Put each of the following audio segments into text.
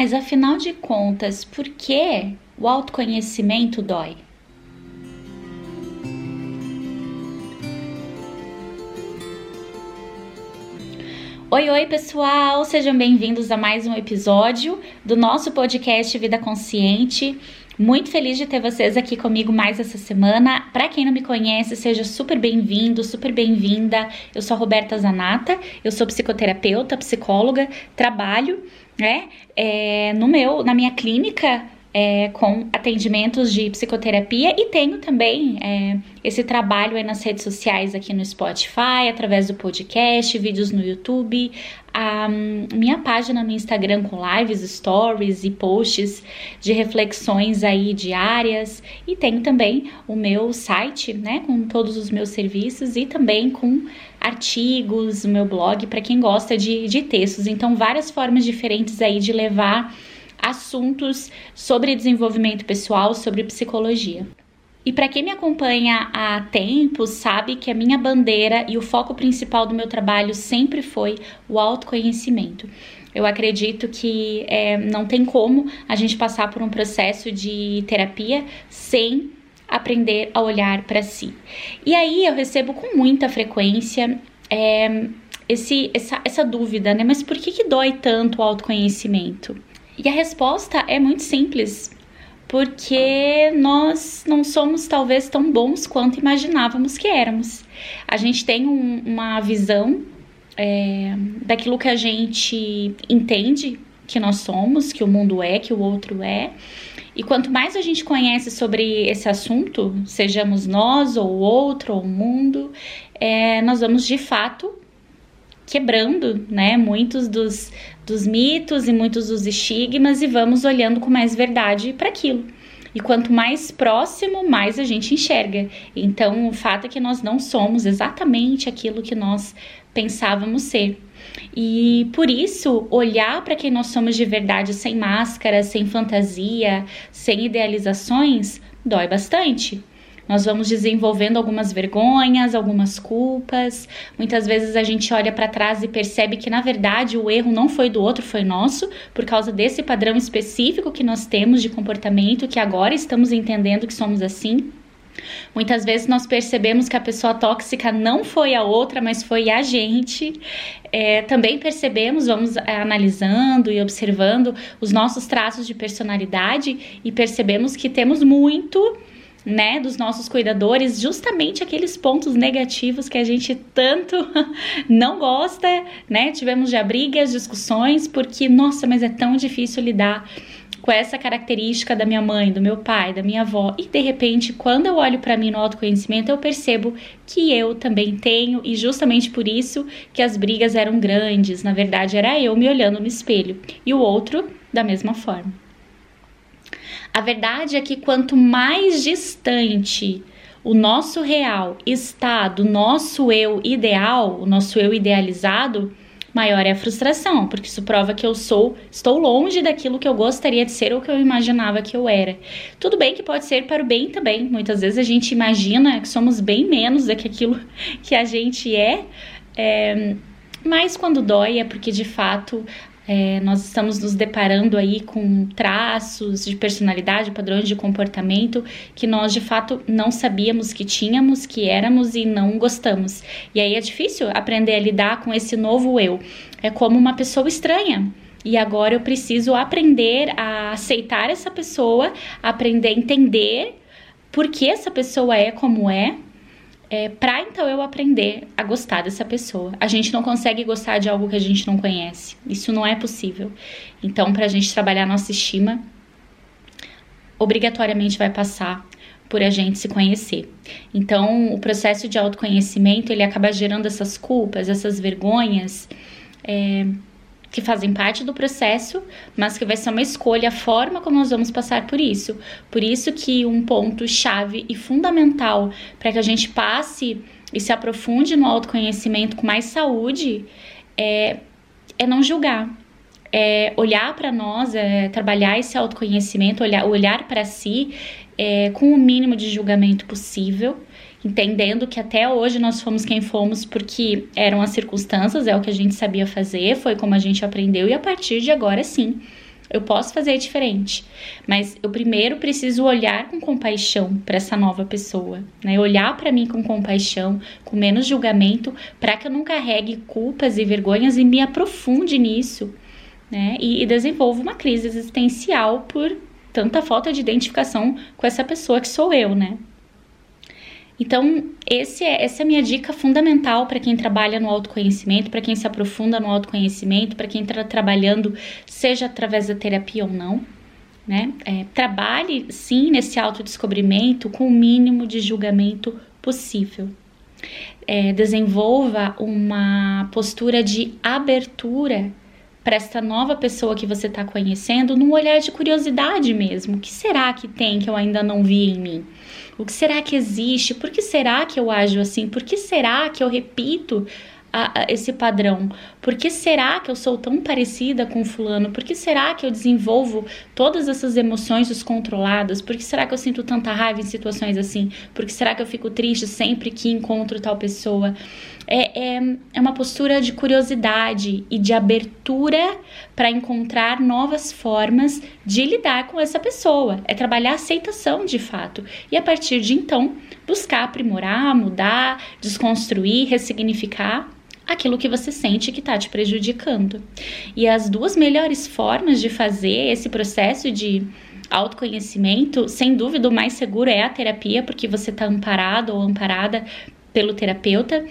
Mas afinal de contas, por que o autoconhecimento dói? Oi, oi, pessoal! Sejam bem-vindos a mais um episódio do nosso podcast Vida Consciente. Muito feliz de ter vocês aqui comigo mais essa semana. Para quem não me conhece, seja super bem-vindo, super bem-vinda. Eu sou a Roberta Zanata, eu sou psicoterapeuta, psicóloga, trabalho, né, é, no meu, na minha clínica é, com atendimentos de psicoterapia e tenho também é, esse trabalho aí nas redes sociais aqui no Spotify, através do podcast, vídeos no YouTube, a minha página no Instagram com lives, stories e posts de reflexões aí diárias e tenho também o meu site, né, com todos os meus serviços e também com artigos, o meu blog para quem gosta de, de textos. Então, várias formas diferentes aí de levar assuntos sobre desenvolvimento pessoal, sobre psicologia. E para quem me acompanha há tempo, sabe que a minha bandeira e o foco principal do meu trabalho sempre foi o autoconhecimento. Eu acredito que é, não tem como a gente passar por um processo de terapia sem aprender a olhar para si. E aí eu recebo com muita frequência é, esse, essa, essa dúvida, né? Mas por que, que dói tanto o autoconhecimento? E a resposta é muito simples, porque nós não somos talvez tão bons quanto imaginávamos que éramos. A gente tem um, uma visão é, daquilo que a gente entende que nós somos, que o mundo é, que o outro é. E quanto mais a gente conhece sobre esse assunto, sejamos nós ou o outro ou o mundo, é, nós vamos de fato quebrando, né, muitos dos, dos mitos e muitos dos estigmas e vamos olhando com mais verdade para aquilo. E quanto mais próximo, mais a gente enxerga. Então, o fato é que nós não somos exatamente aquilo que nós pensávamos ser. E por isso, olhar para quem nós somos de verdade, sem máscara, sem fantasia, sem idealizações, dói bastante. Nós vamos desenvolvendo algumas vergonhas, algumas culpas. Muitas vezes a gente olha para trás e percebe que na verdade o erro não foi do outro, foi nosso, por causa desse padrão específico que nós temos de comportamento, que agora estamos entendendo que somos assim. Muitas vezes nós percebemos que a pessoa tóxica não foi a outra, mas foi a gente. É, também percebemos, vamos é, analisando e observando os nossos traços de personalidade e percebemos que temos muito né, dos nossos cuidadores, justamente aqueles pontos negativos que a gente tanto não gosta, né? Tivemos já brigas, discussões, porque nossa, mas é tão difícil lidar com essa característica da minha mãe, do meu pai, da minha avó. E de repente, quando eu olho para mim no autoconhecimento, eu percebo que eu também tenho e justamente por isso que as brigas eram grandes. Na verdade, era eu me olhando no espelho e o outro da mesma forma. A verdade é que quanto mais distante o nosso real está do nosso eu ideal, o nosso eu idealizado, maior é a frustração, porque isso prova que eu sou, estou longe daquilo que eu gostaria de ser ou que eu imaginava que eu era. Tudo bem que pode ser para o bem também. Muitas vezes a gente imagina que somos bem menos do que aquilo que a gente é, é mas quando dói é porque de fato é, nós estamos nos deparando aí com traços de personalidade, padrões de comportamento que nós de fato não sabíamos que tínhamos, que éramos e não gostamos. E aí é difícil aprender a lidar com esse novo eu. É como uma pessoa estranha. E agora eu preciso aprender a aceitar essa pessoa, aprender a entender por que essa pessoa é como é, é, para então eu aprender a gostar dessa pessoa. A gente não consegue gostar de algo que a gente não conhece. Isso não é possível. Então, para a gente trabalhar nossa estima, obrigatoriamente vai passar por a gente se conhecer. Então, o processo de autoconhecimento ele acaba gerando essas culpas, essas vergonhas. É, que fazem parte do processo, mas que vai ser uma escolha a forma como nós vamos passar por isso. Por isso que um ponto chave e fundamental para que a gente passe e se aprofunde no autoconhecimento com mais saúde é, é não julgar. É olhar para nós, é trabalhar esse autoconhecimento, olhar, olhar para si é, com o mínimo de julgamento possível entendendo que até hoje nós fomos quem fomos porque eram as circunstâncias, é o que a gente sabia fazer, foi como a gente aprendeu e a partir de agora sim, eu posso fazer diferente, mas eu primeiro preciso olhar com compaixão para essa nova pessoa, né? Olhar para mim com compaixão, com menos julgamento, para que eu não carregue culpas e vergonhas e me aprofunde nisso, né? E, e desenvolva uma crise existencial por tanta falta de identificação com essa pessoa que sou eu, né? Então, esse é, essa é a minha dica fundamental para quem trabalha no autoconhecimento, para quem se aprofunda no autoconhecimento, para quem está trabalhando, seja através da terapia ou não. Né? É, trabalhe sim nesse autodescobrimento com o mínimo de julgamento possível. É, desenvolva uma postura de abertura para esta nova pessoa que você está conhecendo num olhar de curiosidade mesmo. O que será que tem que eu ainda não vi em mim? O que será que existe? Por que será que eu ajo assim? Por que será que eu repito a, a esse padrão? Por que será que eu sou tão parecida com fulano? Por que será que eu desenvolvo todas essas emoções descontroladas? Por que será que eu sinto tanta raiva em situações assim? Por que será que eu fico triste sempre que encontro tal pessoa? É, é, é uma postura de curiosidade e de abertura para encontrar novas formas de lidar com essa pessoa. É trabalhar a aceitação de fato. E a partir de então, buscar aprimorar, mudar, desconstruir, ressignificar aquilo que você sente que está te prejudicando. E as duas melhores formas de fazer esse processo de autoconhecimento, sem dúvida, o mais seguro é a terapia, porque você está amparado ou amparada pelo terapeuta,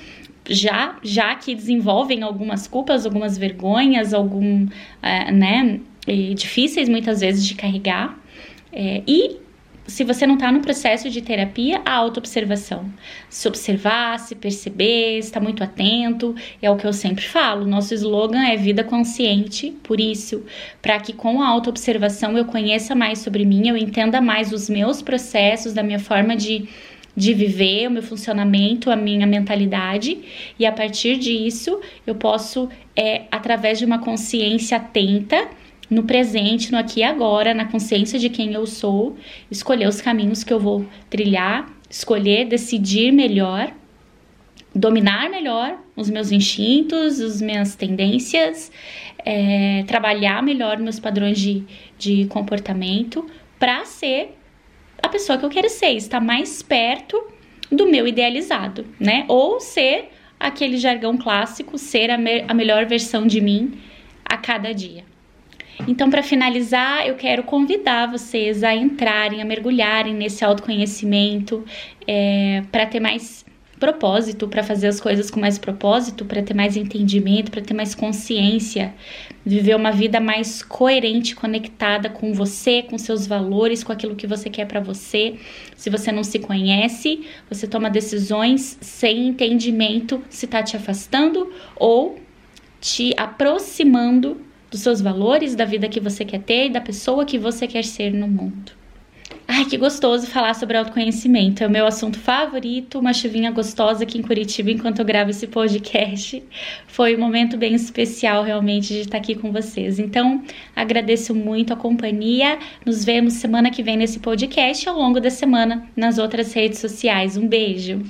já já que desenvolvem algumas culpas, algumas vergonhas, algum, uh, né, difíceis muitas vezes de carregar. É, e se você não está no processo de terapia, a autoobservação. Se observar, se perceber, estar muito atento, é o que eu sempre falo. Nosso slogan é vida consciente, por isso, para que com a autoobservação eu conheça mais sobre mim, eu entenda mais os meus processos, da minha forma de de viver, o meu funcionamento, a minha mentalidade, e a partir disso eu posso, é, através de uma consciência atenta, no presente, no aqui e agora, na consciência de quem eu sou, escolher os caminhos que eu vou trilhar, escolher, decidir melhor, dominar melhor os meus instintos, as minhas tendências, é, trabalhar melhor meus padrões de, de comportamento para ser a pessoa que eu quero ser, estar mais perto do meu idealizado, né? Ou ser aquele jargão clássico, ser a, me a melhor versão de mim a cada dia. Então, para finalizar, eu quero convidar vocês a entrarem, a mergulharem nesse autoconhecimento, é, para ter mais propósito, para fazer as coisas com mais propósito, para ter mais entendimento, para ter mais consciência, viver uma vida mais coerente, conectada com você, com seus valores, com aquilo que você quer para você. Se você não se conhece, você toma decisões sem entendimento se está te afastando ou te aproximando dos seus valores, da vida que você quer ter e da pessoa que você quer ser no mundo. Ai, que gostoso falar sobre autoconhecimento. É o meu assunto favorito, uma chuvinha gostosa aqui em Curitiba enquanto eu gravo esse podcast. Foi um momento bem especial realmente de estar aqui com vocês. Então, agradeço muito a companhia. Nos vemos semana que vem nesse podcast ao longo da semana nas outras redes sociais. Um beijo.